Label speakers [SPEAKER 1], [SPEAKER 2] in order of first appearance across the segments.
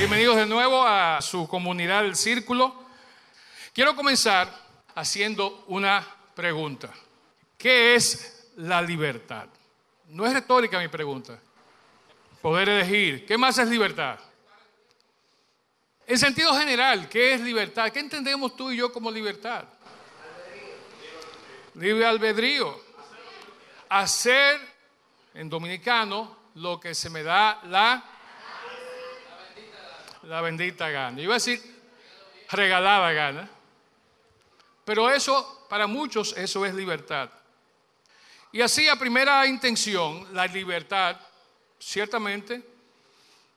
[SPEAKER 1] Bienvenidos de nuevo a su comunidad del Círculo. Quiero comenzar haciendo una pregunta. ¿Qué es la libertad? No es retórica mi pregunta. Poder elegir. ¿Qué más es libertad? En sentido general, ¿qué es libertad? ¿Qué entendemos tú y yo como libertad? Libre albedrío. Hacer en dominicano lo que se me da la la bendita gana. Iba a decir regalada gana. Pero eso, para muchos, eso es libertad. Y así a primera intención, la libertad ciertamente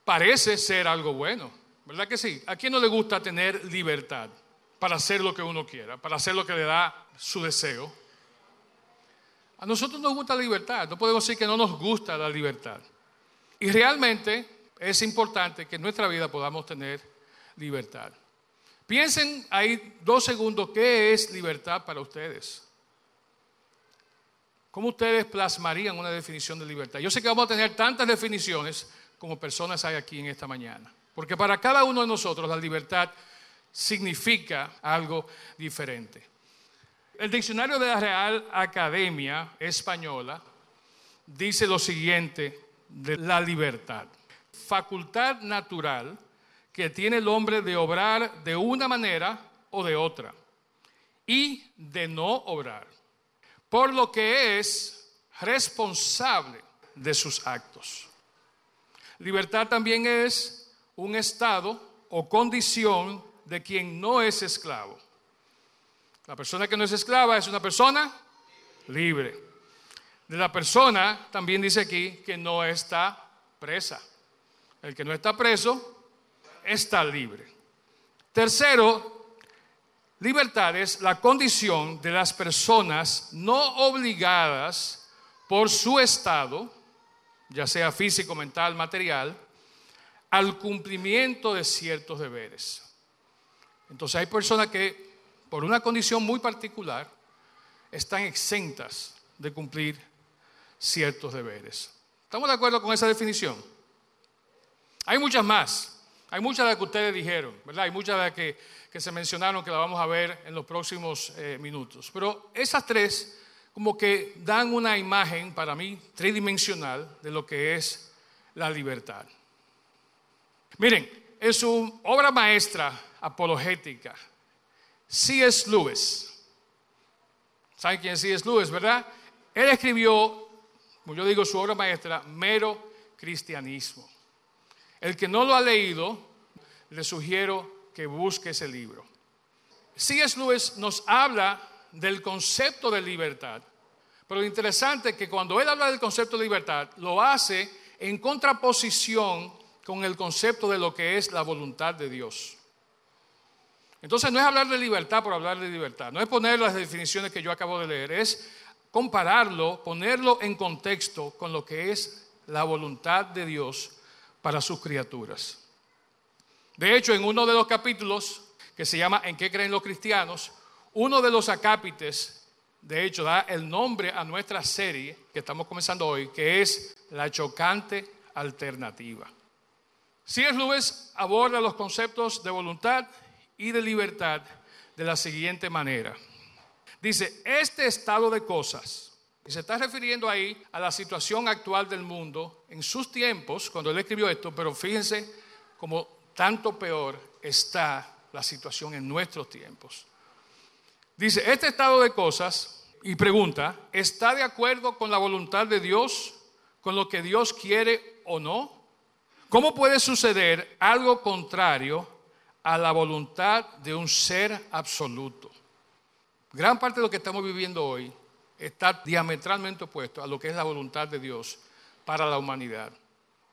[SPEAKER 1] parece ser algo bueno. ¿Verdad que sí? ¿A quién no le gusta tener libertad para hacer lo que uno quiera, para hacer lo que le da su deseo? A nosotros nos gusta la libertad, no podemos decir que no nos gusta la libertad. Y realmente es importante que en nuestra vida podamos tener libertad. Piensen ahí dos segundos, ¿qué es libertad para ustedes? ¿Cómo ustedes plasmarían una definición de libertad? Yo sé que vamos a tener tantas definiciones como personas hay aquí en esta mañana, porque para cada uno de nosotros la libertad significa algo diferente. El diccionario de la Real Academia Española dice lo siguiente de la libertad. Facultad natural que tiene el hombre de obrar de una manera o de otra y de no obrar, por lo que es responsable de sus actos. Libertad también es un estado o condición de quien no es esclavo. La persona que no es esclava es una persona libre. De la persona también dice aquí que no está presa. El que no está preso está libre. Tercero, libertad es la condición de las personas no obligadas por su estado, ya sea físico, mental, material, al cumplimiento de ciertos deberes. Entonces hay personas que por una condición muy particular están exentas de cumplir ciertos deberes. ¿Estamos de acuerdo con esa definición? Hay muchas más. Hay muchas de las que ustedes dijeron, ¿verdad? Hay muchas de las que, se mencionaron que las vamos a ver en los próximos eh, minutos. Pero esas tres como que dan una imagen para mí tridimensional de lo que es la libertad. Miren, en su obra maestra apologética, C.S. Lewis, ¿saben quién es C.S. Lewis, verdad? Él escribió, como yo digo, su obra maestra, mero cristianismo. El que no lo ha leído, le sugiero que busque ese libro. C.S. Lewis nos habla del concepto de libertad, pero lo interesante es que cuando él habla del concepto de libertad, lo hace en contraposición con el concepto de lo que es la voluntad de Dios. Entonces no es hablar de libertad por hablar de libertad, no es poner las definiciones que yo acabo de leer, es compararlo, ponerlo en contexto con lo que es la voluntad de Dios para sus criaturas. De hecho, en uno de los capítulos que se llama ¿En qué creen los cristianos? Uno de los acápites, de hecho, da el nombre a nuestra serie que estamos comenzando hoy, que es La chocante alternativa. C.S. Lewis aborda los conceptos de voluntad y de libertad de la siguiente manera. Dice, este estado de cosas y se está refiriendo ahí a la situación actual del mundo en sus tiempos, cuando él escribió esto, pero fíjense cómo tanto peor está la situación en nuestros tiempos. Dice, este estado de cosas, y pregunta, ¿está de acuerdo con la voluntad de Dios, con lo que Dios quiere o no? ¿Cómo puede suceder algo contrario a la voluntad de un ser absoluto? Gran parte de lo que estamos viviendo hoy está diametralmente opuesto a lo que es la voluntad de Dios para la humanidad.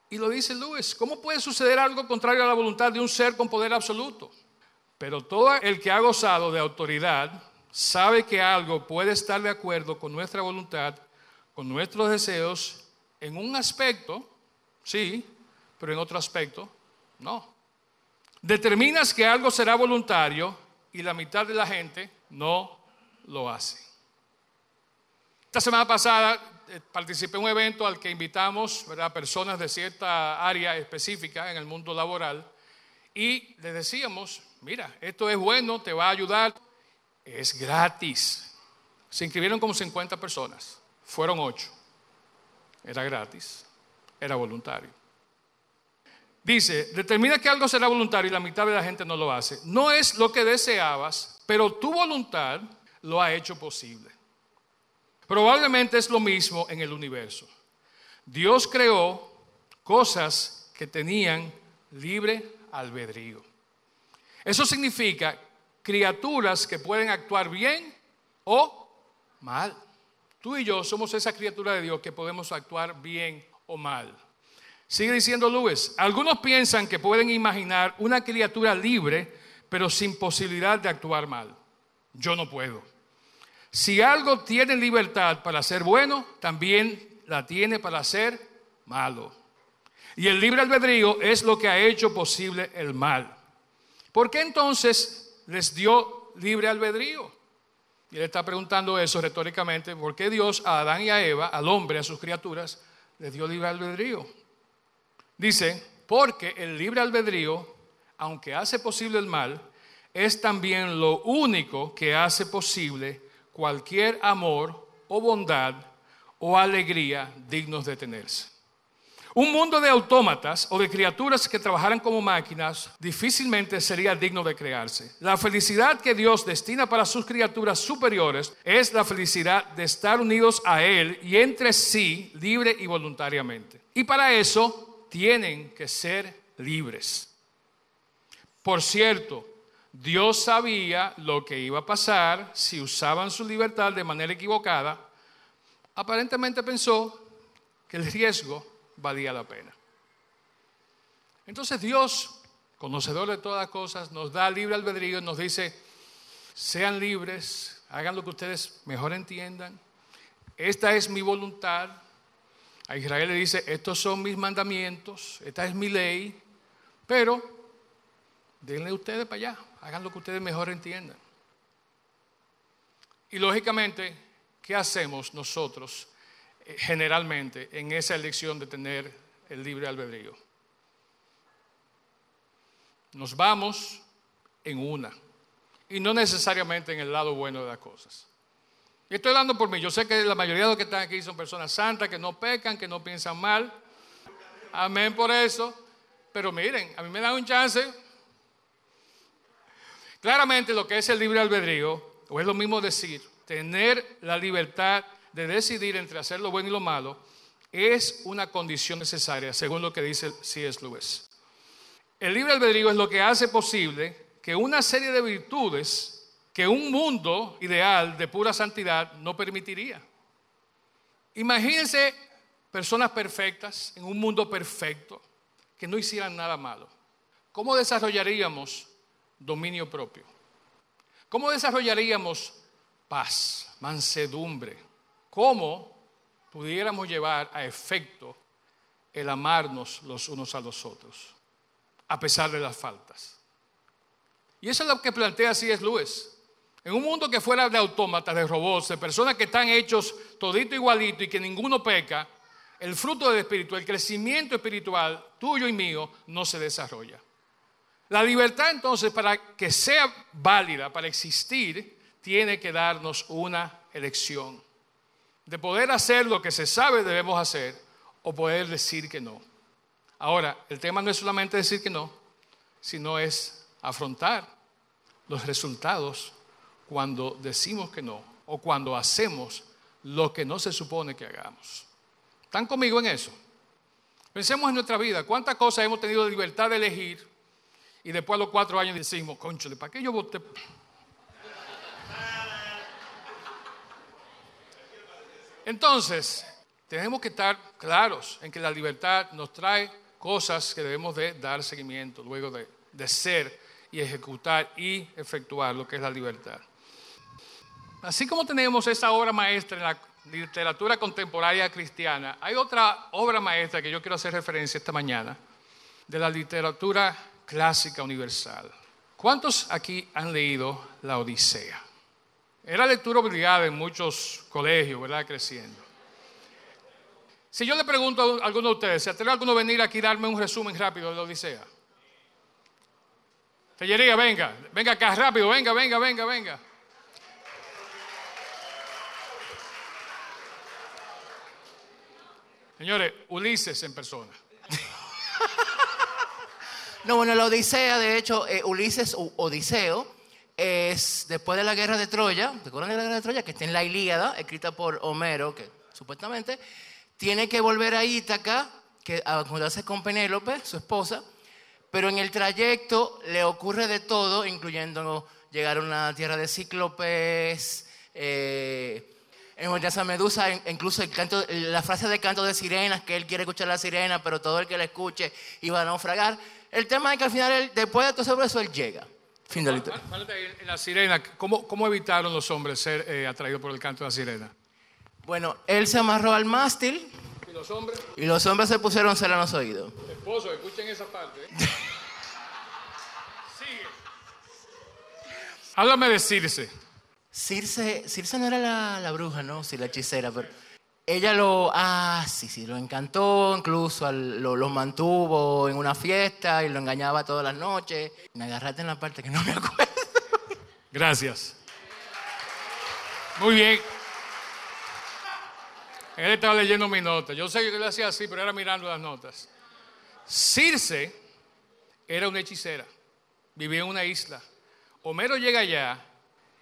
[SPEAKER 1] Y lo dice Luis, ¿cómo puede suceder algo contrario a la voluntad de un ser con poder absoluto? Pero todo el que ha gozado de autoridad sabe que algo puede estar de acuerdo con nuestra voluntad, con nuestros deseos, en un aspecto, sí, pero en otro aspecto, no. Determinas que algo será voluntario y la mitad de la gente no lo hace. Esta semana pasada eh, participé en un evento al que invitamos a personas de cierta área específica en el mundo laboral y le decíamos, mira, esto es bueno, te va a ayudar, es gratis. Se inscribieron como 50 personas, fueron 8. Era gratis, era voluntario. Dice, determina que algo será voluntario y la mitad de la gente no lo hace. No es lo que deseabas, pero tu voluntad lo ha hecho posible. Probablemente es lo mismo en el universo. Dios creó cosas que tenían libre albedrío. Eso significa criaturas que pueden actuar bien o mal. Tú y yo somos esa criatura de Dios que podemos actuar bien o mal. Sigue diciendo Luis, algunos piensan que pueden imaginar una criatura libre, pero sin posibilidad de actuar mal. Yo no puedo. Si algo tiene libertad para ser bueno, también la tiene para ser malo. Y el libre albedrío es lo que ha hecho posible el mal. ¿Por qué entonces les dio libre albedrío? Y él está preguntando eso retóricamente, ¿por qué Dios a Adán y a Eva, al hombre, a sus criaturas, les dio libre albedrío? Dice, porque el libre albedrío, aunque hace posible el mal, es también lo único que hace posible cualquier amor o bondad o alegría dignos de tenerse. Un mundo de autómatas o de criaturas que trabajaran como máquinas difícilmente sería digno de crearse. La felicidad que Dios destina para sus criaturas superiores es la felicidad de estar unidos a Él y entre sí libre y voluntariamente. Y para eso tienen que ser libres. Por cierto, Dios sabía lo que iba a pasar si usaban su libertad de manera equivocada. Aparentemente pensó que el riesgo valía la pena. Entonces Dios, conocedor de todas cosas, nos da libre albedrío y nos dice, sean libres, hagan lo que ustedes mejor entiendan. Esta es mi voluntad, a Israel le dice, estos son mis mandamientos, esta es mi ley, pero denle ustedes para allá, hagan lo que ustedes mejor entiendan. Y lógicamente, ¿qué hacemos nosotros eh, generalmente en esa elección de tener el libre albedrío? Nos vamos en una y no necesariamente en el lado bueno de las cosas. Y estoy hablando por mí. Yo sé que la mayoría de los que están aquí son personas santas, que no pecan, que no piensan mal. Amén por eso. Pero miren, a mí me da un chance. Claramente lo que es el libre albedrío, o es lo mismo decir, tener la libertad de decidir entre hacer lo bueno y lo malo, es una condición necesaria, según lo que dice C.S. Lewis. El libre albedrío es lo que hace posible que una serie de virtudes que un mundo ideal de pura santidad no permitiría. Imagínense personas perfectas en un mundo perfecto que no hicieran nada malo. ¿Cómo desarrollaríamos dominio propio? ¿Cómo desarrollaríamos paz, mansedumbre? ¿Cómo pudiéramos llevar a efecto el amarnos los unos a los otros, a pesar de las faltas? Y eso es lo que plantea C.S. Lewis. En un mundo que fuera de autómatas, de robots, de personas que están hechos todito igualito y que ninguno peca, el fruto del espíritu, el crecimiento espiritual tuyo y mío no se desarrolla. La libertad entonces para que sea válida, para existir, tiene que darnos una elección de poder hacer lo que se sabe debemos hacer o poder decir que no. Ahora, el tema no es solamente decir que no, sino es afrontar los resultados cuando decimos que no o cuando hacemos lo que no se supone que hagamos. ¿Están conmigo en eso? Pensemos en nuestra vida, cuántas cosas hemos tenido libertad de elegir y después a los cuatro años decimos, conchole, ¿para qué yo voté? Entonces, tenemos que estar claros en que la libertad nos trae cosas que debemos de dar seguimiento luego de, de ser y ejecutar y efectuar lo que es la libertad. Así como tenemos esa obra maestra en la literatura contemporánea cristiana, hay otra obra maestra que yo quiero hacer referencia esta mañana, de la literatura clásica universal. ¿Cuántos aquí han leído la Odisea? Era lectura obligada en muchos colegios, ¿verdad? Creciendo. Si yo le pregunto a alguno de ustedes, ¿se atreve alguno a venir aquí y darme un resumen rápido de la Odisea? Tellería, venga, venga acá rápido, venga, venga, venga, venga. Señores, Ulises en persona.
[SPEAKER 2] No, bueno, la Odisea, de hecho, eh, Ulises o Odiseo, es después de la guerra de Troya, ¿te acuerdan de la guerra de Troya? Que está en la Ilíada, escrita por Homero, que supuestamente tiene que volver a Ítaca, que, a con Penélope, su esposa, pero en el trayecto le ocurre de todo, incluyendo llegar a una tierra de cíclopes, eh, en Medusa, incluso el canto, la frase de canto de sirenas, que él quiere escuchar la sirena, pero todo el que la escuche iba a naufragar. El tema es que al final, después de todo eso, él llega. Fin de la historia.
[SPEAKER 1] En la sirena, ¿cómo, ¿cómo, evitaron los hombres ser eh, atraídos por el canto de la sirena?
[SPEAKER 2] Bueno, él se amarró al mástil.
[SPEAKER 1] ¿Y los hombres?
[SPEAKER 2] Y los hombres se pusieron cera en los oídos.
[SPEAKER 1] Esposo, escuchen esa parte. ¿eh? Sigue. Háblame de Circe.
[SPEAKER 2] Circe, Circe no era la, la bruja, ¿no? Sí, la hechicera, pero ella lo, ah, sí, sí, lo encantó, incluso lo, mantuvo en una fiesta y lo engañaba todas las noches. Me agarraste en la parte que no me acuerdo.
[SPEAKER 1] Gracias. Muy bien. Él estaba leyendo mi nota. Yo sé que él hacía así, pero era mirando las notas. Circe era una hechicera. Vivía en una isla. Homero llega allá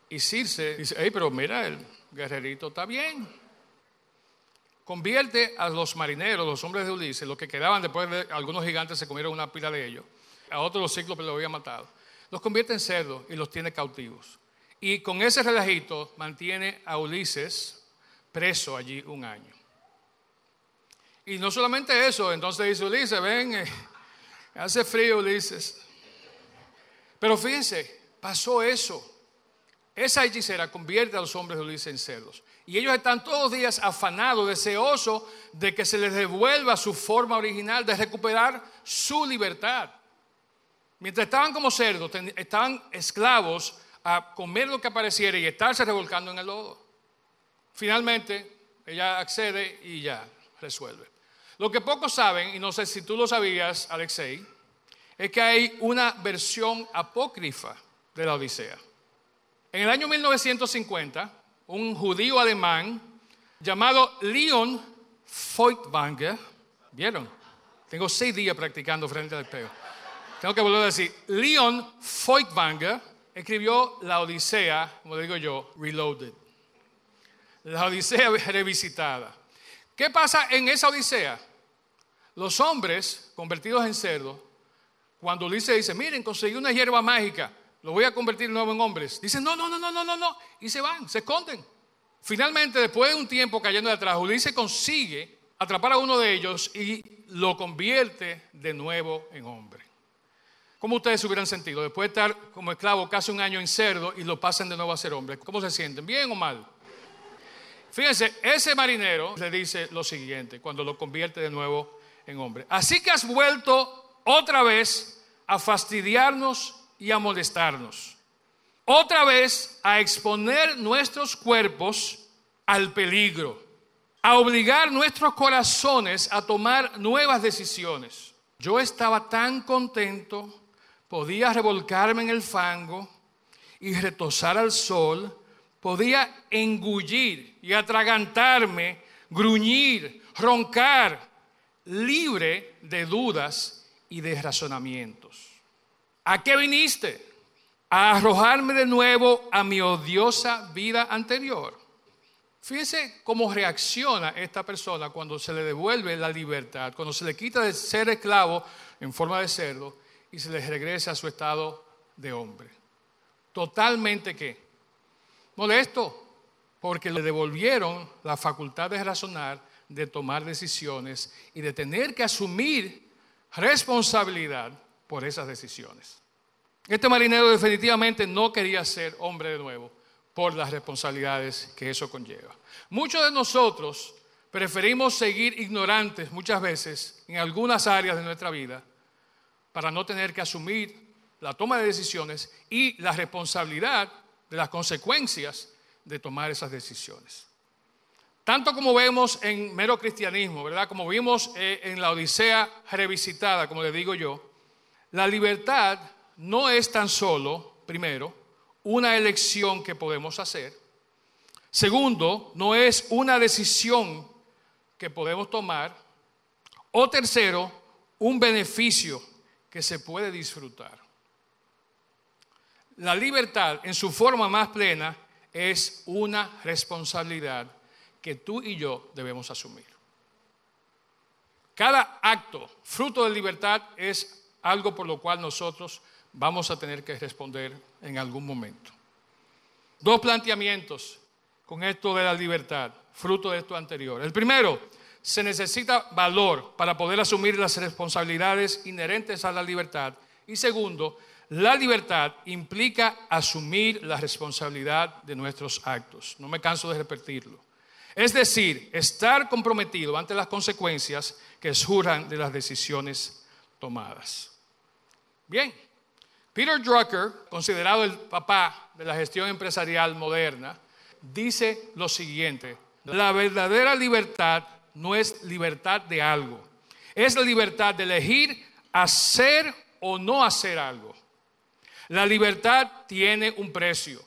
[SPEAKER 1] y Circe dice, hey, pero mira, el guerrerito está bien convierte a los marineros, los hombres de Ulises, los que quedaban después de algunos gigantes se comieron una pila de ellos, a otros los cíclopes los había matado, los convierte en cerdos y los tiene cautivos. Y con ese relajito mantiene a Ulises preso allí un año. Y no solamente eso, entonces dice Ulises, ven, eh, hace frío Ulises. Pero fíjense, pasó eso. Esa hechicera convierte a los hombres de Ulises en cerdos. Y ellos están todos los días afanados, deseosos de que se les devuelva su forma original, de recuperar su libertad. Mientras estaban como cerdos, estaban esclavos a comer lo que apareciera y estarse revolcando en el lodo. Finalmente, ella accede y ya resuelve. Lo que pocos saben, y no sé si tú lo sabías, Alexei, es que hay una versión apócrifa de la Odisea. En el año 1950, un judío alemán llamado Leon Feuchtwanger. ¿Vieron? Tengo seis días practicando frente al espejo. Tengo que volver a decir, Leon Feuchtwanger escribió la Odisea, como digo yo, Reloaded. La Odisea revisitada. ¿Qué pasa en esa Odisea? Los hombres convertidos en cerdos, cuando Ulises dice, miren, conseguí una hierba mágica, lo voy a convertir de nuevo en hombres. Dicen, no, no, no, no, no, no, no. Y se van, se esconden. Finalmente, después de un tiempo cayendo de atrás, Ulises consigue atrapar a uno de ellos y lo convierte de nuevo en hombre. ¿Cómo ustedes se hubieran sentido después de estar como esclavo casi un año en cerdo y lo pasan de nuevo a ser hombre? ¿Cómo se sienten? ¿Bien o mal? Fíjense, ese marinero le dice lo siguiente cuando lo convierte de nuevo en hombre. Así que has vuelto otra vez a fastidiarnos y a molestarnos. Otra vez a exponer nuestros cuerpos al peligro, a obligar nuestros corazones a tomar nuevas decisiones. Yo estaba tan contento, podía revolcarme en el fango y retosar al sol, podía engullir y atragantarme, gruñir, roncar, libre de dudas y de razonamientos. ¿A qué viniste? A arrojarme de nuevo a mi odiosa vida anterior. Fíjense cómo reacciona esta persona cuando se le devuelve la libertad, cuando se le quita de ser esclavo en forma de cerdo y se le regresa a su estado de hombre. Totalmente qué? Molesto, porque le devolvieron la facultad de razonar, de tomar decisiones y de tener que asumir responsabilidad por esas decisiones. Este marinero definitivamente no quería ser hombre de nuevo por las responsabilidades que eso conlleva. Muchos de nosotros preferimos seguir ignorantes muchas veces en algunas áreas de nuestra vida para no tener que asumir la toma de decisiones y la responsabilidad de las consecuencias de tomar esas decisiones. Tanto como vemos en mero cristianismo, ¿verdad? Como vimos eh, en la Odisea revisitada, como le digo yo, la libertad no es tan solo, primero, una elección que podemos hacer. Segundo, no es una decisión que podemos tomar. O tercero, un beneficio que se puede disfrutar. La libertad en su forma más plena es una responsabilidad que tú y yo debemos asumir. Cada acto, fruto de libertad, es algo por lo cual nosotros vamos a tener que responder en algún momento. Dos planteamientos con esto de la libertad, fruto de esto anterior. El primero, se necesita valor para poder asumir las responsabilidades inherentes a la libertad. Y segundo, la libertad implica asumir la responsabilidad de nuestros actos. No me canso de repetirlo. Es decir, estar comprometido ante las consecuencias que surjan de las decisiones tomadas. Bien, Peter Drucker, considerado el papá de la gestión empresarial moderna, dice lo siguiente, la verdadera libertad no es libertad de algo, es la libertad de elegir hacer o no hacer algo. La libertad tiene un precio.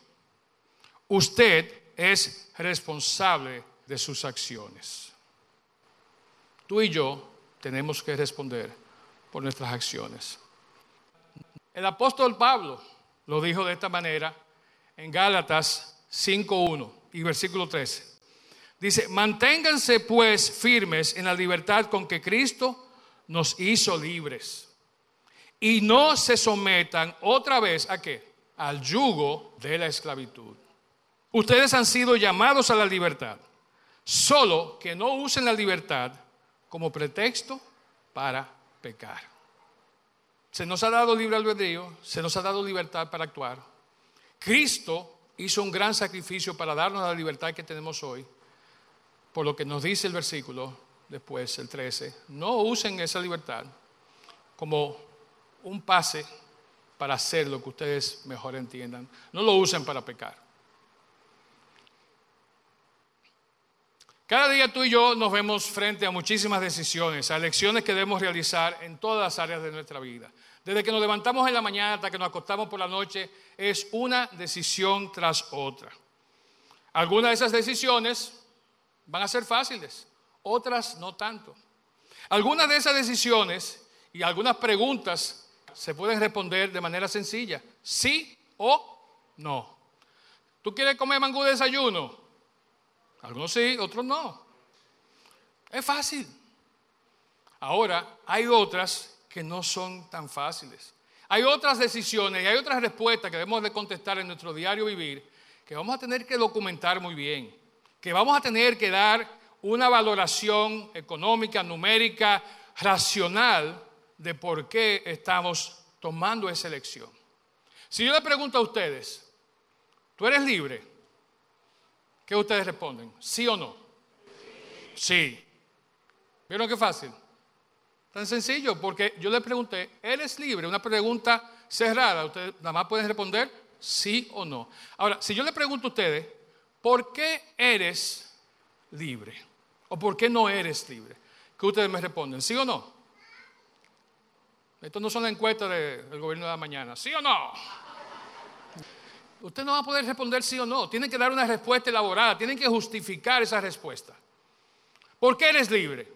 [SPEAKER 1] Usted es responsable de sus acciones. Tú y yo tenemos que responder por nuestras acciones. El apóstol Pablo lo dijo de esta manera en Gálatas 5.1 y versículo 13. Dice, manténganse pues firmes en la libertad con que Cristo nos hizo libres. Y no se sometan otra vez a qué? Al yugo de la esclavitud. Ustedes han sido llamados a la libertad, solo que no usen la libertad como pretexto para pecar. Se nos ha dado libre albedrío, se nos ha dado libertad para actuar. Cristo hizo un gran sacrificio para darnos la libertad que tenemos hoy. Por lo que nos dice el versículo después, el 13, no usen esa libertad como un pase para hacer lo que ustedes mejor entiendan. No lo usen para pecar. Cada día tú y yo nos vemos frente a muchísimas decisiones, a elecciones que debemos realizar en todas las áreas de nuestra vida. Desde que nos levantamos en la mañana hasta que nos acostamos por la noche, es una decisión tras otra. Algunas de esas decisiones van a ser fáciles, otras no tanto. Algunas de esas decisiones y algunas preguntas se pueden responder de manera sencilla, sí o no. ¿Tú quieres comer mangú de desayuno? Algunos sí, otros no. Es fácil. Ahora, hay otras que no son tan fáciles. Hay otras decisiones y hay otras respuestas que debemos de contestar en nuestro diario vivir que vamos a tener que documentar muy bien que vamos a tener que dar una valoración económica, numérica, racional de por qué estamos tomando esa elección. Si yo le pregunto a ustedes, ¿tú eres libre? ¿Qué ustedes responden? ¿Sí o no? Sí. ¿Vieron qué fácil? Tan sencillo, porque yo le pregunté, ¿eres libre? Una pregunta cerrada. Ustedes nada más pueden responder sí o no. Ahora, si yo le pregunto a ustedes, ¿por qué eres libre? ¿O por qué no eres libre? ¿Qué ustedes me responden? ¿Sí o no? Esto no son las encuestas del gobierno de la mañana. ¿Sí o no? Usted no va a poder responder sí o no. Tienen que dar una respuesta elaborada. Tienen que justificar esa respuesta. ¿Por qué eres libre?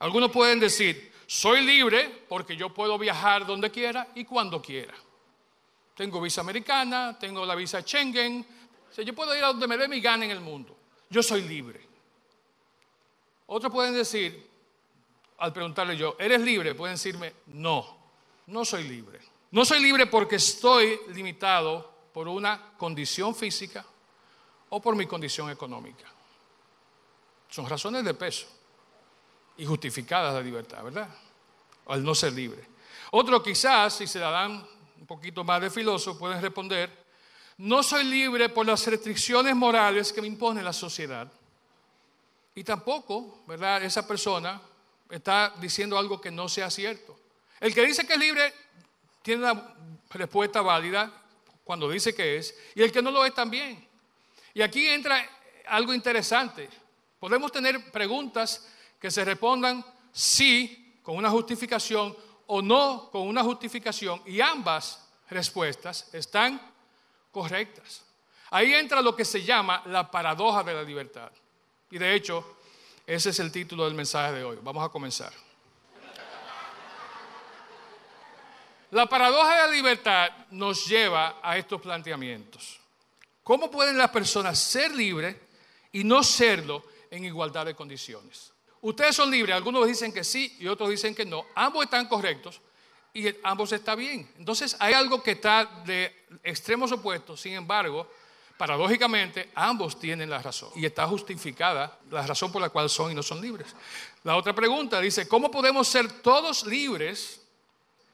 [SPEAKER 1] Algunos pueden decir, soy libre porque yo puedo viajar donde quiera y cuando quiera. Tengo visa americana, tengo la visa Schengen, yo puedo ir a donde me dé mi gana en el mundo. Yo soy libre. Otros pueden decir, al preguntarle yo, ¿eres libre? Pueden decirme, no, no soy libre. No soy libre porque estoy limitado por una condición física o por mi condición económica. Son razones de peso y justificadas la libertad, ¿verdad? Al no ser libre. Otros quizás, si se la dan un poquito más de filoso, pueden responder, no soy libre por las restricciones morales que me impone la sociedad. Y tampoco, ¿verdad? Esa persona está diciendo algo que no sea cierto. El que dice que es libre tiene una respuesta válida cuando dice que es, y el que no lo es también. Y aquí entra algo interesante. Podemos tener preguntas que se respondan sí con una justificación o no con una justificación, y ambas respuestas están correctas. Ahí entra lo que se llama la paradoja de la libertad. Y de hecho, ese es el título del mensaje de hoy. Vamos a comenzar. La paradoja de la libertad nos lleva a estos planteamientos. ¿Cómo pueden las personas ser libres y no serlo en igualdad de condiciones? Ustedes son libres, algunos dicen que sí y otros dicen que no. Ambos están correctos y ambos están bien. Entonces hay algo que está de extremos opuestos, sin embargo, paradójicamente ambos tienen la razón y está justificada la razón por la cual son y no son libres. La otra pregunta dice, ¿cómo podemos ser todos libres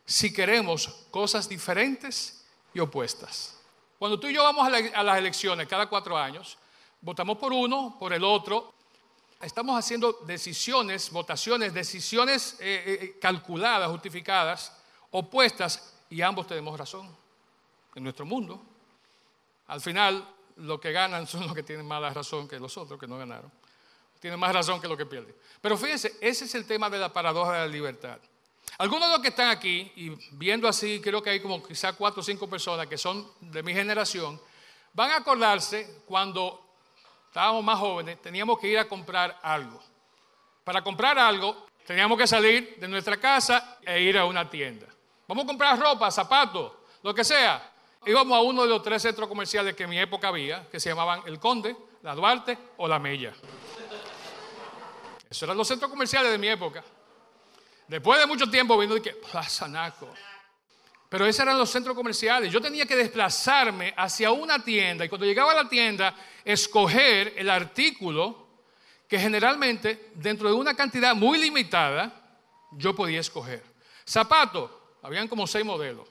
[SPEAKER 1] si queremos cosas diferentes y opuestas. Cuando tú y yo vamos a, las elecciones cada cuatro años, votamos por uno, por el otro, estamos haciendo decisiones, votaciones, decisiones eh, eh, eh, calculadas, justificadas, opuestas, y ambos tenemos razón en nuestro mundo. Al final, lo que ganan son los que tienen más razón que los otros que no ganaron. Tienen más razón que los que pierden. Pero fíjense, ese es el tema de la paradoja de la libertad. Algunos de los que están aquí, y viendo así, creo que hay como quizá cuatro o cinco personas que son de mi generación, van a acordarse cuando estábamos más jóvenes, teníamos que ir a comprar algo. Para comprar algo, teníamos que salir de nuestra casa e ir a una tienda. Vamos a comprar ropa, zapatos, lo que sea. Íbamos a uno de los tres centros comerciales que en mi época había, que se llamaban El Conde, La Duarte o La Mella. Esos eran los centros comerciales de mi época. Después de mucho tiempo vino y que Plaza Naco. Pero esos eran los centros comerciales. Yo tenía que desplazarme hacia una tienda y cuando llegaba a la tienda, escoger el artículo que generalmente dentro de una cantidad muy limitada yo podía escoger. Zapatos, habían como seis modelos,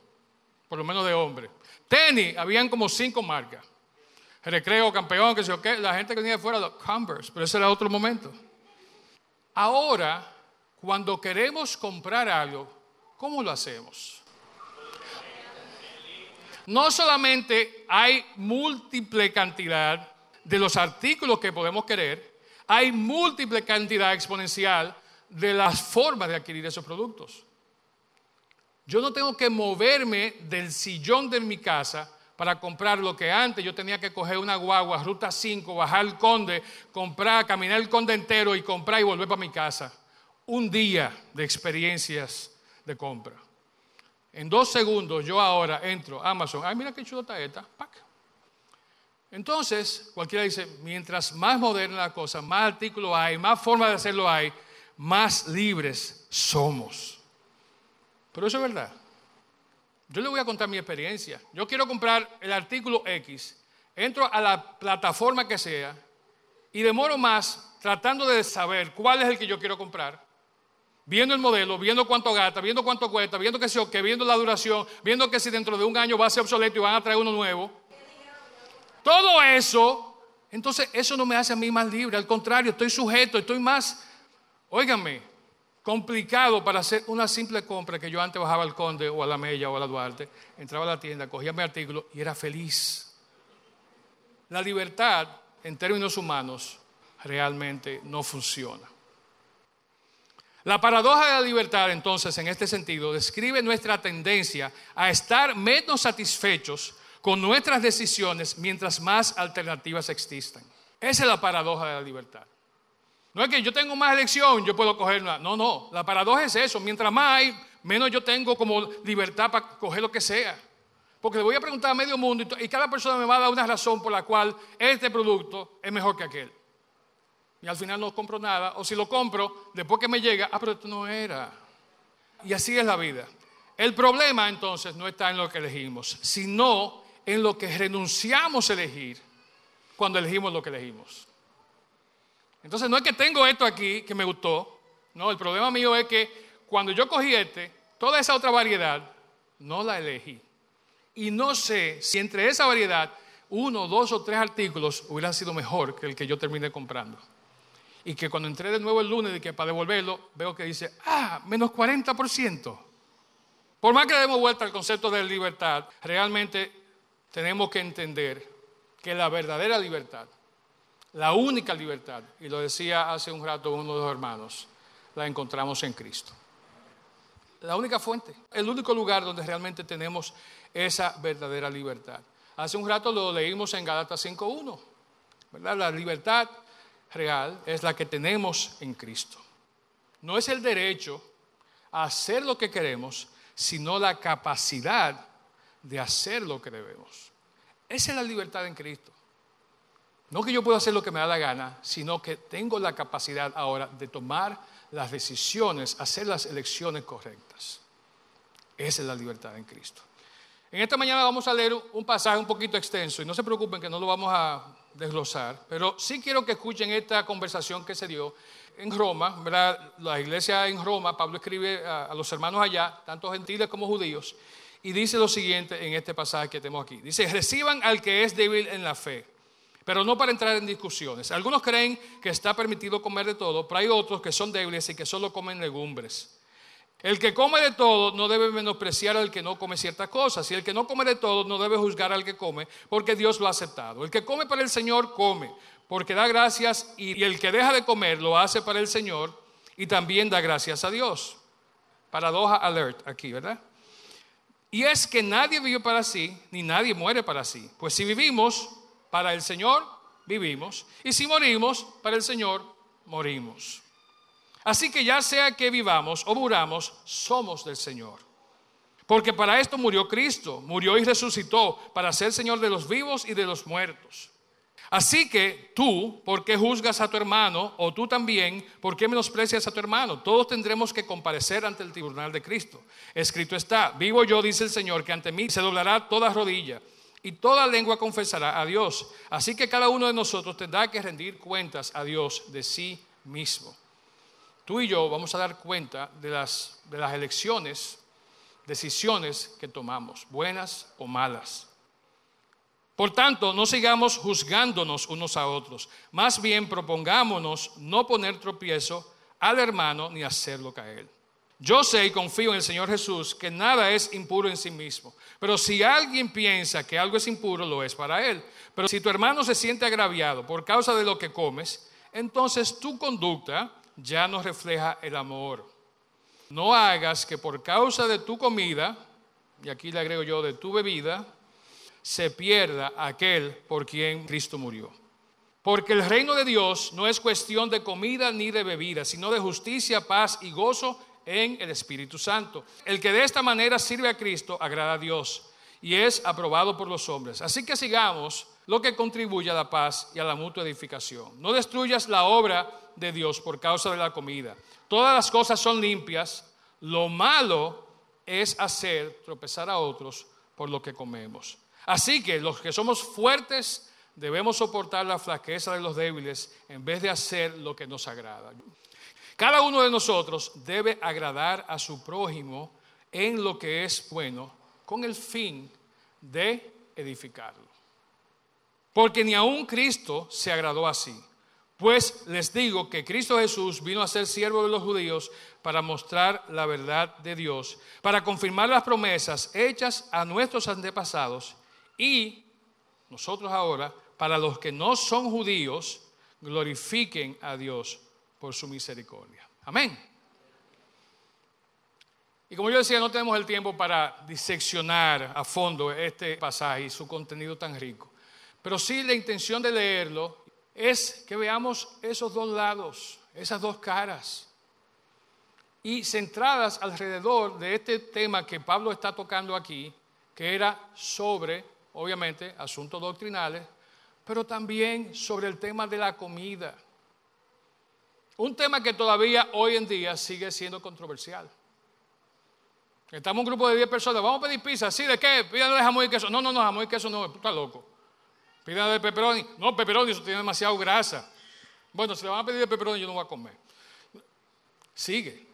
[SPEAKER 1] por lo menos de hombre. Tenis, habían como cinco marcas. Recreo, campeón, que sé yo qué. La gente que venía de fuera, los Converse, pero ese era otro momento. Ahora cuando queremos comprar algo, ¿cómo lo hacemos? No solamente hay múltiple cantidad de los artículos que podemos querer, hay múltiple cantidad exponencial de las formas de adquirir esos productos. Yo no tengo que moverme del sillón de mi casa para comprar lo que antes yo tenía que coger una guagua, ruta 5, bajar el conde, comprar, caminar el conde entero y comprar y volver para mi casa un día de experiencias de compra. En dos segundos yo ahora entro a Amazon. Ay, mira qué chulo está esta. Entonces, cualquiera dice, mientras más moderna la cosa, más artículos hay, más formas de hacerlo hay, más libres somos. Pero eso es verdad. Yo le voy a contar mi experiencia. Yo quiero comprar el artículo X, entro a la plataforma que sea y demoro más tratando de saber cuál es el que yo quiero comprar viendo el modelo, viendo cuánto gasta, viendo cuánto cuesta, viendo que, que viendo la duración, viendo que si dentro de un año va a ser obsoleto y van a traer uno nuevo. Todo eso, entonces eso no me hace a mí más libre, al contrario, estoy sujeto, estoy más, óiganme, complicado para hacer una simple compra que yo antes bajaba al Conde o a la Mella o a la Duarte, entraba a la tienda, cogía mi artículo y era feliz. La libertad, en términos humanos, realmente no funciona. La paradoja de la libertad, entonces, en este sentido, describe nuestra tendencia a estar menos satisfechos con nuestras decisiones mientras más alternativas existan. Esa es la paradoja de la libertad. No es que yo tengo más elección, yo puedo coger una. No, no. La paradoja es eso. Mientras más hay, menos yo tengo como libertad para coger lo que sea. Porque le voy a preguntar a medio mundo y cada persona me va a dar una razón por la cual este producto es mejor que aquel y al final no compro nada, o si lo compro, después que me llega, ah, pero esto no era. Y así es la vida. El problema entonces no está en lo que elegimos, sino en lo que renunciamos a elegir cuando elegimos lo que elegimos. Entonces no es que tengo esto aquí que me gustó, no, el problema mío es que cuando yo cogí este, toda esa otra variedad, no la elegí. Y no sé si entre esa variedad, uno, dos o tres artículos hubieran sido mejor que el que yo terminé comprando y que cuando entré de nuevo el lunes y que para devolverlo, veo que dice, ah, menos 40%. Por más que demos vuelta al concepto de libertad, realmente tenemos que entender que la verdadera libertad, la única libertad, y lo decía hace un rato uno de los hermanos, la encontramos en Cristo. La única fuente, el único lugar donde realmente tenemos esa verdadera libertad. Hace un rato lo leímos en Gálatas 5.1, ¿verdad? La libertad real es la que tenemos en Cristo. No es el derecho a hacer lo que queremos, sino la capacidad de hacer lo que debemos. Esa es la libertad en Cristo. No que yo pueda hacer lo que me da la gana, sino que tengo la capacidad ahora de tomar las decisiones, hacer las elecciones correctas. Esa es la libertad en Cristo. En esta mañana vamos a leer un pasaje un poquito extenso y no se preocupen que no lo vamos a desglosar, pero sí quiero que escuchen esta conversación que se dio en Roma, la iglesia en Roma, Pablo escribe a, a los hermanos allá, tanto gentiles como judíos, y dice lo siguiente en este pasaje que tenemos aquí. Dice, reciban al que es débil en la fe, pero no para entrar en discusiones. Algunos creen que está permitido comer de todo, pero hay otros que son débiles y que solo comen legumbres. El que come de todo no debe menospreciar al que no come ciertas cosas. Y el que no come de todo no debe juzgar al que come, porque Dios lo ha aceptado. El que come para el Señor come, porque da gracias. Y el que deja de comer lo hace para el Señor y también da gracias a Dios. Paradoja alert aquí, ¿verdad? Y es que nadie vive para sí, ni nadie muere para sí. Pues si vivimos para el Señor, vivimos. Y si morimos, para el Señor, morimos. Así que ya sea que vivamos o muramos, somos del Señor. Porque para esto murió Cristo, murió y resucitó para ser Señor de los vivos y de los muertos. Así que tú, ¿por qué juzgas a tu hermano? O tú también, ¿por qué menosprecias a tu hermano? Todos tendremos que comparecer ante el tribunal de Cristo. Escrito está, vivo yo, dice el Señor, que ante mí se doblará toda rodilla y toda lengua confesará a Dios. Así que cada uno de nosotros tendrá que rendir cuentas a Dios de sí mismo tú y yo vamos a dar cuenta de las, de las elecciones, decisiones que tomamos, buenas o malas. Por tanto, no sigamos juzgándonos unos a otros, más bien propongámonos no poner tropiezo al hermano ni hacerlo caer. Yo sé y confío en el Señor Jesús que nada es impuro en sí mismo, pero si alguien piensa que algo es impuro, lo es para él. Pero si tu hermano se siente agraviado por causa de lo que comes, entonces tu conducta ya no refleja el amor. No hagas que por causa de tu comida, y aquí le agrego yo de tu bebida, se pierda aquel por quien Cristo murió. Porque el reino de Dios no es cuestión de comida ni de bebida, sino de justicia, paz y gozo en el Espíritu Santo. El que de esta manera sirve a Cristo agrada a Dios y es aprobado por los hombres. Así que sigamos lo que contribuye a la paz y a la mutua edificación. No destruyas la obra de Dios por causa de la comida. Todas las cosas son limpias. Lo malo es hacer tropezar a otros por lo que comemos. Así que los que somos fuertes debemos soportar la flaqueza de los débiles en vez de hacer lo que nos agrada. Cada uno de nosotros debe agradar a su prójimo en lo que es bueno con el fin de edificarlo. Porque ni aun Cristo se agradó así. Pues les digo que Cristo Jesús vino a ser siervo de los judíos para mostrar la verdad de Dios, para confirmar las promesas hechas a nuestros antepasados y nosotros ahora, para los que no son judíos, glorifiquen a Dios por su misericordia. Amén. Y como yo decía, no tenemos el tiempo para diseccionar a fondo este pasaje y su contenido tan rico. Pero sí la intención de leerlo es que veamos esos dos lados, esas dos caras. Y centradas alrededor de este tema que Pablo está tocando aquí, que era sobre, obviamente, asuntos doctrinales, pero también sobre el tema de la comida. Un tema que todavía hoy en día sigue siendo controversial. Estamos un grupo de 10 personas, vamos a pedir pizza, ¿sí? ¿De qué? Pídanle jamón y queso. No, no, no, jamón y queso no, está loco. Pidan de pepperoni. No, pepperoni, eso tiene demasiado grasa. Bueno, si le van a pedir de pepperoni, yo no voy a comer. Sigue.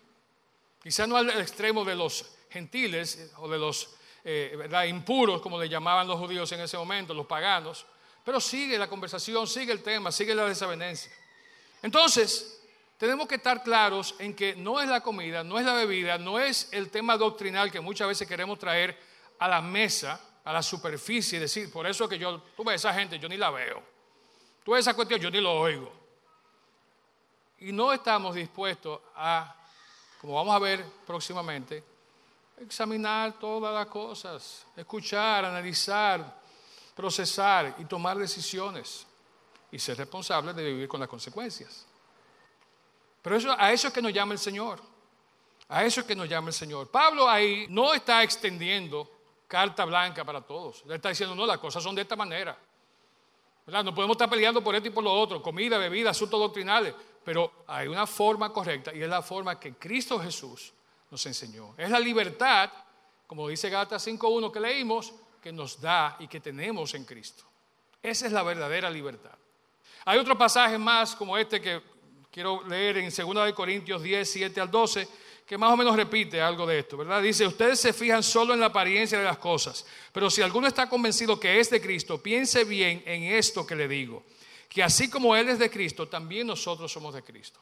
[SPEAKER 1] Quizá no al extremo de los gentiles o de los eh, impuros, como le llamaban los judíos en ese momento, los paganos. Pero sigue la conversación, sigue el tema, sigue la desavenencia. Entonces, tenemos que estar claros en que no es la comida, no es la bebida, no es el tema doctrinal que muchas veces queremos traer a la mesa a la superficie y decir, por eso que yo, tú ves esa gente, yo ni la veo. Tú ves esa cuestión, yo ni lo oigo. Y no estamos dispuestos a, como vamos a ver próximamente, examinar todas las cosas, escuchar, analizar, procesar y tomar decisiones y ser responsable de vivir con las consecuencias. Pero eso, a eso es que nos llama el Señor. A eso es que nos llama el Señor. Pablo ahí no está extendiendo carta blanca para todos. Le está diciendo, no, las cosas son de esta manera. No podemos estar peleando por esto y por lo otro, comida, bebida, asuntos doctrinales, pero hay una forma correcta y es la forma que Cristo Jesús nos enseñó. Es la libertad, como dice Gálatas 5.1 que leímos, que nos da y que tenemos en Cristo. Esa es la verdadera libertad. Hay otro pasaje más como este que quiero leer en 2 Corintios 10, 7 al 12, que más o menos repite algo de esto, ¿verdad? Dice, ustedes se fijan solo en la apariencia de las cosas, pero si alguno está convencido que es de Cristo, piense bien en esto que le digo, que así como Él es de Cristo, también nosotros somos de Cristo.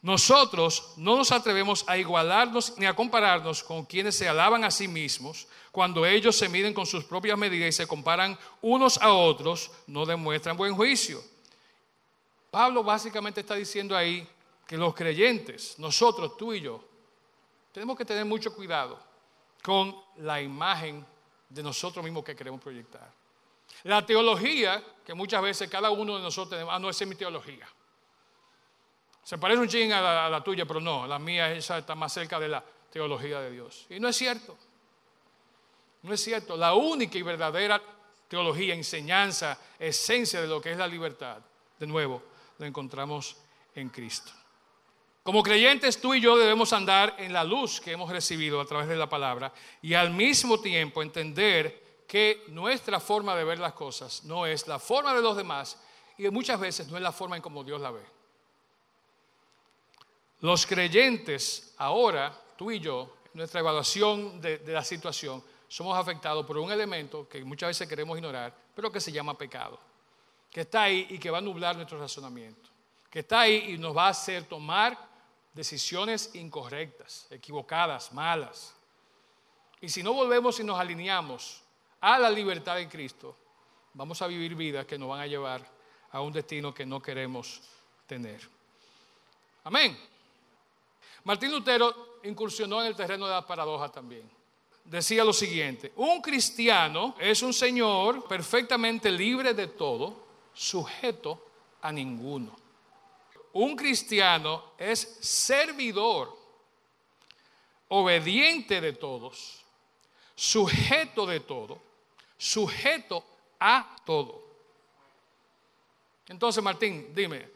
[SPEAKER 1] Nosotros no nos atrevemos a igualarnos ni a compararnos con quienes se alaban a sí mismos, cuando ellos se miden con sus propias medidas y se comparan unos a otros, no demuestran buen juicio. Pablo básicamente está diciendo ahí que los creyentes, nosotros, tú y yo, tenemos que tener mucho cuidado con la imagen de nosotros mismos que queremos proyectar. La teología, que muchas veces cada uno de nosotros tenemos, ah, no, esa es mi teología. Se parece un ching a la, tuya, pero no, la mía esa está más cerca de la teología de Dios. Y no es cierto. No es cierto. La única y verdadera teología, enseñanza, esencia de lo que es la libertad, de nuevo, lo encontramos en Cristo. Como creyentes, tú y yo debemos andar en la luz que hemos recibido a través de la palabra y al mismo tiempo entender que nuestra forma de ver las cosas no es la forma de los demás y muchas veces no es la forma en como Dios la ve. Los creyentes ahora, tú y yo, nuestra evaluación de, de la situación, somos afectados por un elemento que muchas veces queremos ignorar, pero que se llama pecado, que está ahí y que va a nublar nuestro razonamiento, que está ahí y nos va a hacer tomar decisiones incorrectas, equivocadas, malas. Y si no volvemos y nos alineamos a la libertad de Cristo, vamos a vivir vidas que nos van a llevar a un destino que no queremos tener. Amén. Martín Lutero incursionó en el terreno de la paradoja también. Decía lo siguiente, un cristiano es un señor perfectamente libre de todo, sujeto a ninguno un cristiano es servidor, obediente de todos, sujeto de todo, sujeto a todo. Entonces, Martín, dime,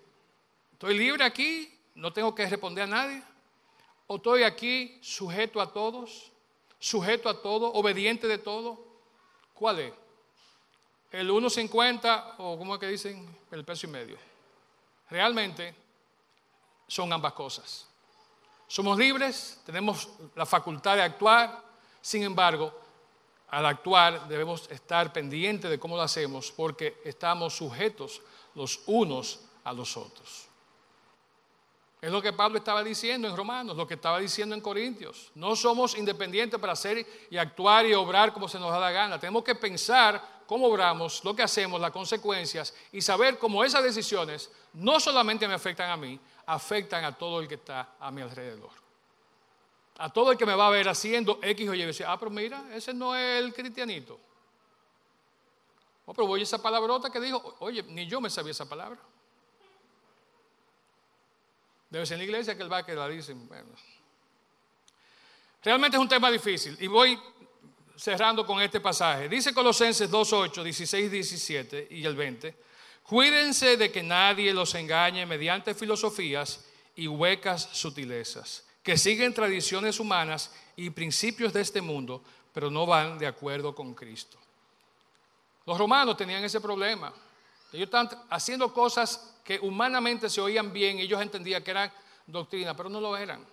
[SPEAKER 1] ¿estoy libre aquí? ¿No tengo que responder a nadie? ¿O estoy aquí sujeto a todos? ¿Sujeto a todo? ¿Obediente de todo? ¿Cuál es? ¿El 1.50 o como es que dicen el peso y medio? Realmente son ambas cosas. Somos libres, tenemos la facultad de actuar, sin embargo, al actuar debemos estar pendientes de cómo lo hacemos porque estamos sujetos los unos a los otros. Es lo que Pablo estaba diciendo en Romanos, lo que estaba diciendo en Corintios. No somos independientes para hacer y actuar y obrar como se nos da la gana. Tenemos que pensar cómo obramos, lo que hacemos, las consecuencias y saber cómo esas decisiones no solamente me afectan a mí, afectan a todo el que está a mi alrededor. A todo el que me va a ver haciendo X o Y. Dice, ah, pero mira, ese no es el cristianito. Oh, pero voy a esa palabrota que dijo, oye, ni yo me sabía esa palabra. Debe ser en la iglesia que el va que la dicen. Realmente es un tema difícil. Y voy cerrando con este pasaje. Dice Colosenses 2.8, 16, 17 y el 20. Cuídense de que nadie los engañe mediante filosofías y huecas sutilezas, que siguen tradiciones humanas y principios de este mundo, pero no van de acuerdo con Cristo. Los romanos tenían ese problema. Ellos estaban haciendo cosas que humanamente se oían bien, ellos entendían que eran doctrina, pero no lo eran.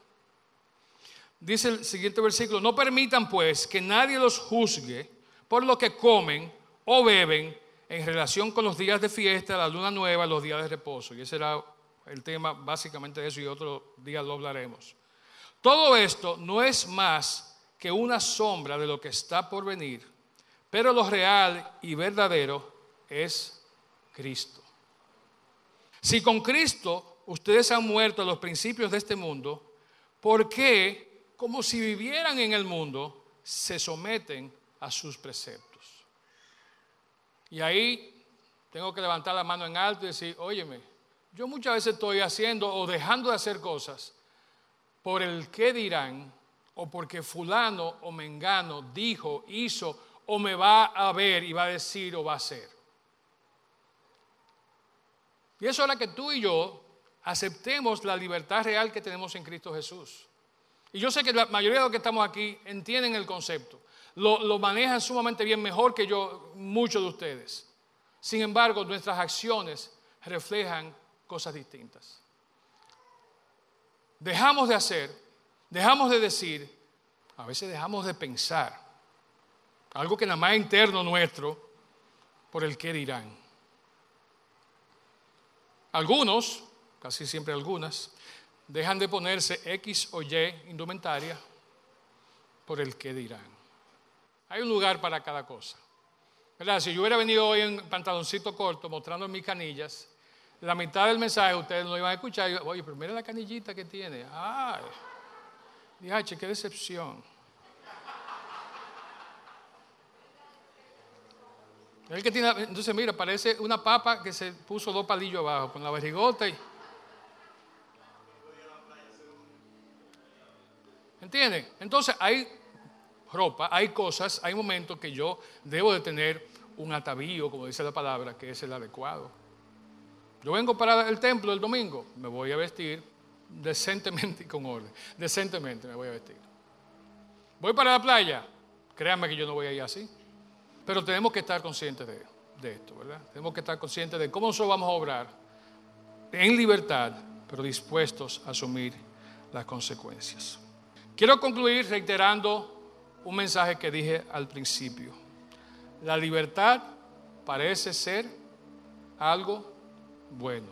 [SPEAKER 1] Dice el siguiente versículo, no permitan pues que nadie los juzgue por lo que comen o beben en relación con los días de fiesta, la luna nueva, los días de reposo. Y ese era el tema básicamente de eso y otro día lo hablaremos. Todo esto no es más que una sombra de lo que está por venir, pero lo real y verdadero es Cristo. Si con Cristo ustedes han muerto a los principios de este mundo, ¿por qué como si vivieran en el mundo, se someten a sus preceptos. Y ahí tengo que levantar la mano en alto y decir, óyeme, yo muchas veces estoy haciendo o dejando de hacer cosas por el qué dirán o porque fulano o mengano dijo, hizo o me va a ver y va a decir o va a hacer. Y es hora que tú y yo aceptemos la libertad real que tenemos en Cristo Jesús. Y yo sé que la mayoría de los que estamos aquí entienden el concepto, lo, manejan sumamente bien, mejor que yo, muchos de ustedes. Sin embargo, nuestras acciones reflejan cosas distintas. Dejamos de hacer, dejamos de decir, a veces dejamos de pensar, algo que nada más interno nuestro, por el qué dirán. Algunos, casi siempre algunas, dejan de ponerse X o Y indumentaria por el qué dirán. Hay un lugar para cada cosa. ¿Verdad? Si yo hubiera venido hoy en pantaloncito corto mostrando mis canillas, la mitad del mensaje ustedes no iban a escuchar. Oye, pero mira la canillita que tiene. Ay, dije, qué decepción. El que tiene, entonces mira, parece una papa que se puso dos palillos abajo con la barrigota y... ¿Entienden? Entonces hay ropa, hay cosas, hay momentos que yo debo de tener un atavío, como dice la palabra, que es el adecuado. Yo vengo para el templo el domingo, me voy a vestir decentemente y con orden. Decentemente me voy a vestir. Voy para la playa, créanme que yo no voy a ir así. Pero tenemos que estar conscientes de, esto, ¿verdad? Tenemos que estar conscientes de cómo nosotros vamos a obrar en libertad, pero dispuestos a asumir las consecuencias. Quiero concluir reiterando un mensaje que dije al principio. La libertad parece ser algo bueno.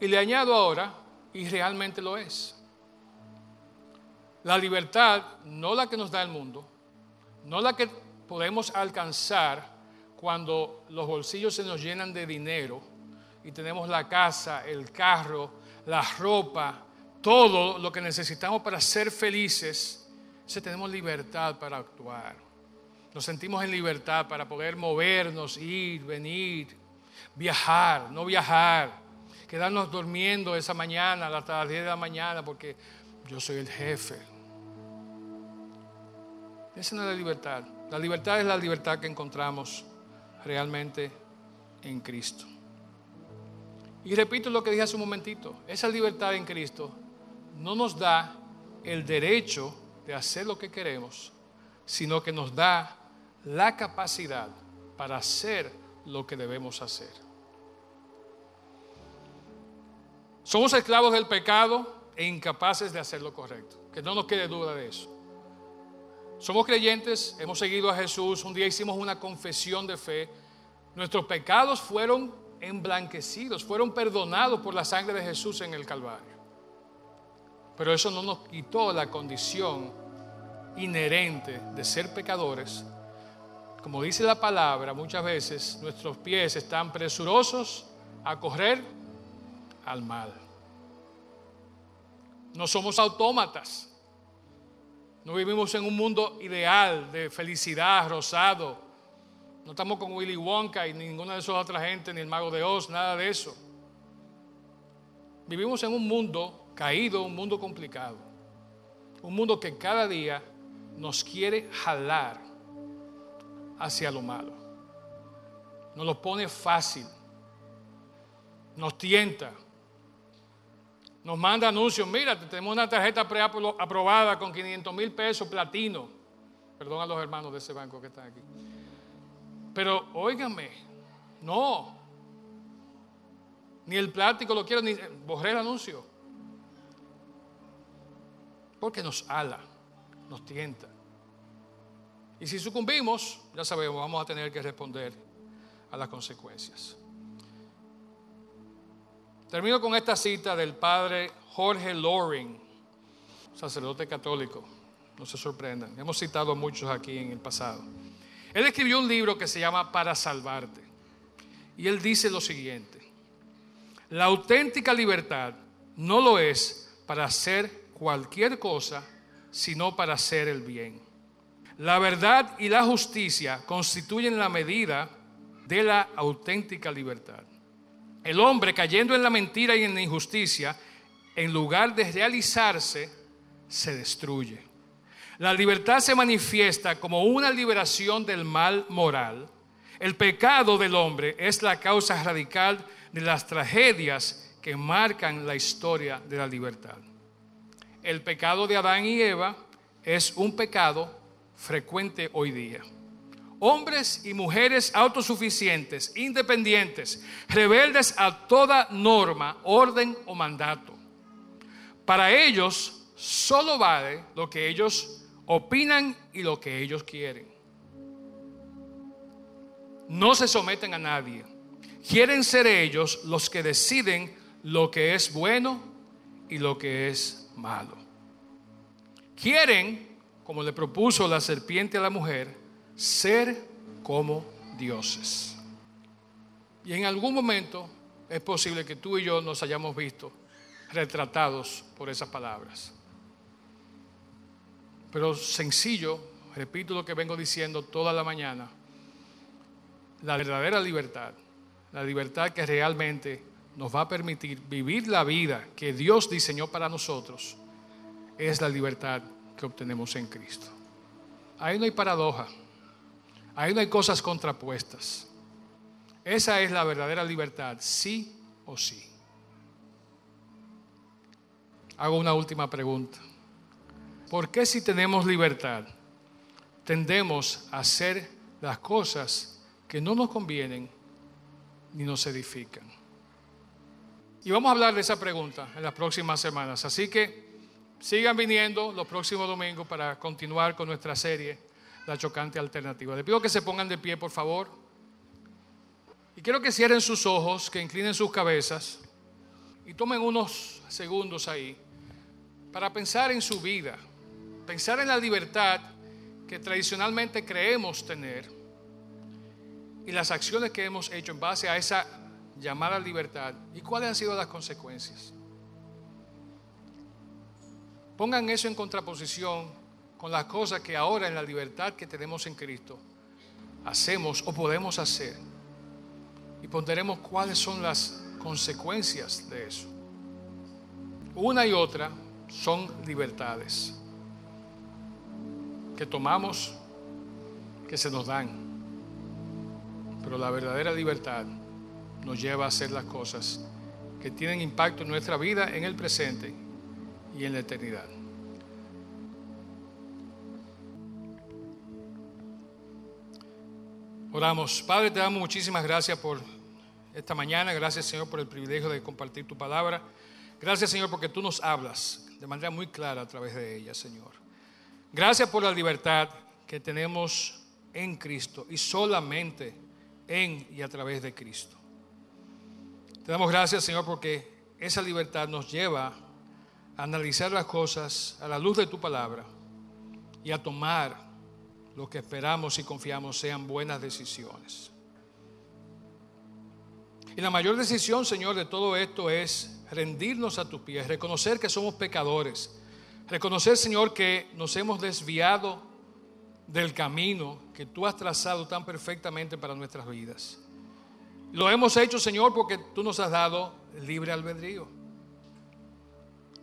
[SPEAKER 1] Y le añado ahora, y realmente lo es. La libertad, no la que nos da el mundo, no la que podemos alcanzar cuando los bolsillos se nos llenan de dinero y tenemos la casa, el carro, la ropa, todo lo que necesitamos para ser felices, se tenemos libertad para actuar. Nos sentimos en libertad para poder movernos, ir, venir, viajar, no viajar, quedarnos durmiendo esa mañana hasta las 10 de la mañana porque yo soy el jefe. Esa no es la libertad. La libertad es la libertad que encontramos realmente en Cristo. Y repito lo que dije hace un momentito, esa libertad en Cristo no nos da el derecho de hacer lo que queremos, sino que nos da la capacidad para hacer lo que debemos hacer. Somos esclavos del pecado e incapaces de hacer lo correcto. Que no nos quede duda de eso. Somos creyentes, hemos seguido a Jesús, un día hicimos una confesión de fe. Nuestros pecados fueron emblanquecidos, fueron perdonados por la sangre de Jesús en el Calvario. Pero eso no nos quitó la condición inherente de ser pecadores. Como dice la palabra, muchas veces nuestros pies están presurosos a correr al mal. No somos autómatas. No vivimos en un mundo ideal de felicidad, rosado. No estamos con Willy Wonka y ninguna de esas otras gente, ni el mago de Oz, nada de eso. Vivimos en un mundo caído, un mundo complicado. Un mundo que cada día nos quiere jalar hacia lo malo. Nos lo pone fácil. Nos tienta nos manda anuncios, mira, tenemos una tarjeta preaprobada con 500 mil pesos platino. Perdón a los hermanos de ese banco que están aquí. Pero óigame, no. Ni el plástico lo quiero, ni borré el anuncio. Porque nos ala, nos tienta. Y si sucumbimos, ya sabemos, vamos a tener que responder a las consecuencias. Termino con esta cita del padre Jorge Loring, sacerdote católico. No se sorprendan, hemos citado a muchos aquí en el pasado. Él escribió un libro que se llama Para Salvarte. Y él dice lo siguiente, la auténtica libertad no lo es para hacer cualquier cosa, sino para hacer el bien. La verdad y la justicia constituyen la medida de la auténtica libertad. El hombre cayendo en la mentira y en la injusticia, en lugar de realizarse, se destruye. La libertad se manifiesta como una liberación del mal moral. El pecado del hombre es la causa radical de las tragedias que marcan la historia de la libertad. El pecado de Adán y Eva es un pecado frecuente hoy día. Hombres y mujeres autosuficientes, independientes, rebeldes a toda norma, orden o mandato. Para ellos solo vale lo que ellos opinan y lo que ellos quieren. No se someten a nadie. Quieren ser ellos los que deciden lo que es bueno y lo que es malo. Quieren, como le propuso la serpiente a la mujer, ser como dioses. Y en algún momento es posible que tú y yo nos hayamos visto retratados por esas palabras. Pero sencillo, repito lo que vengo diciendo toda la mañana, la verdadera libertad, la libertad que realmente nos va a permitir vivir la vida que Dios diseñó para nosotros, es la libertad que obtenemos en Cristo. Ahí no hay paradoja, ahí no hay cosas contrapuestas. Esa es la verdadera libertad, sí o sí. Hago una última pregunta. ¿Por qué si tenemos libertad tendemos a hacer las cosas que no nos convienen ni nos edifican? Y vamos a hablar de esa pregunta en las próximas semanas. Así que sigan viniendo los próximos domingos para continuar con nuestra serie, La Chocante Alternativa. Les pido que se pongan de pie, por favor. Y quiero que cierren sus ojos, que inclinen sus cabezas y tomen unos segundos ahí para pensar en su vida, pensar en la libertad que tradicionalmente creemos tener y las acciones que hemos hecho en base a esa llamada libertad y cuáles han sido las consecuencias. Pongan eso en contraposición con las cosas que ahora en la libertad que tenemos en Cristo hacemos o podemos hacer y ponderemos cuáles son las consecuencias de eso. Una y otra son libertades que tomamos, que se nos dan. Pero la verdadera libertad nos lleva a hacer las cosas que tienen impacto en nuestra vida en el presente y en la eternidad. Oramos. Padre, te damos muchísimas gracias por esta mañana. Gracias, Señor, por el privilegio de compartir tu palabra. Gracias, Señor, porque tú nos hablas de manera muy clara a través de ella, Señor. Gracias por la libertad que tenemos en Cristo y solamente en y a través de Cristo. Te damos gracias, Señor, porque esa libertad nos lleva a analizar las cosas a la luz de tu palabra y a tomar lo que esperamos y confiamos sean buenas decisiones. Y la mayor decisión, Señor, de todo esto es rendirnos a tus pies, reconocer que somos pecadores, reconocer, Señor, que nos hemos desviado del camino que tú has trazado tan perfectamente para nuestras vidas. Lo hemos hecho, Señor, porque tú nos has dado libre albedrío.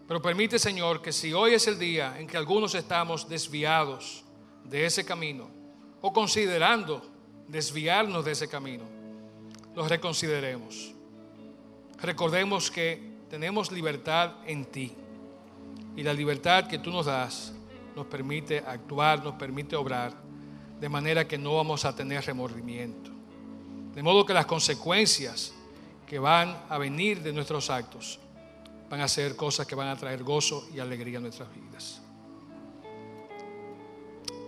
[SPEAKER 1] Pero permite, Señor, que si hoy es el día en que algunos estamos desviados de ese camino o considerando desviarnos de ese camino, los reconsideremos. Recordemos que tenemos libertad en ti. Y la libertad que tú nos das nos permite actuar, nos permite obrar, de manera que no vamos a tener remordimiento. De modo que las consecuencias que van a venir de nuestros actos van a ser cosas que van a traer gozo y alegría a nuestras vidas.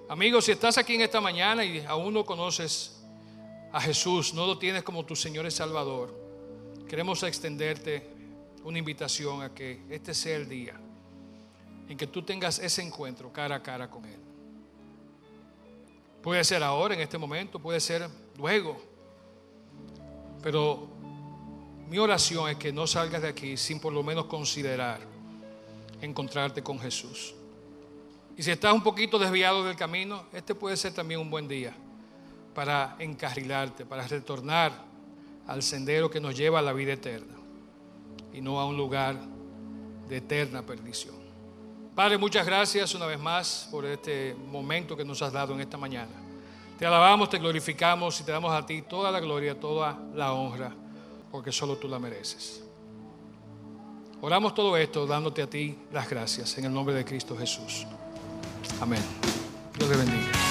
[SPEAKER 1] Amigos, si estás aquí en esta mañana y aún no conoces a Jesús, no lo tienes como tu Señor y Salvador, queremos extenderte una invitación a que este sea el día en que tú tengas ese encuentro cara a cara con Él. Puede ser ahora, en este momento, puede ser luego, pero mi oración es que no salgas de aquí sin por lo menos considerar encontrarte con Jesús. Y si estás un poquito desviado del camino, este puede ser también un buen día para encarrilarte, para retornar al sendero que nos lleva a la vida eterna y no a un lugar de eterna perdición. Padre, muchas gracias una vez más por este momento que nos has dado en esta mañana. Te alabamos, te glorificamos y te damos a ti toda la gloria, toda la honra, porque solo tú la mereces. Oramos todo esto dándote a ti las gracias en el nombre de Cristo Jesús. Amén. Dios te bendiga.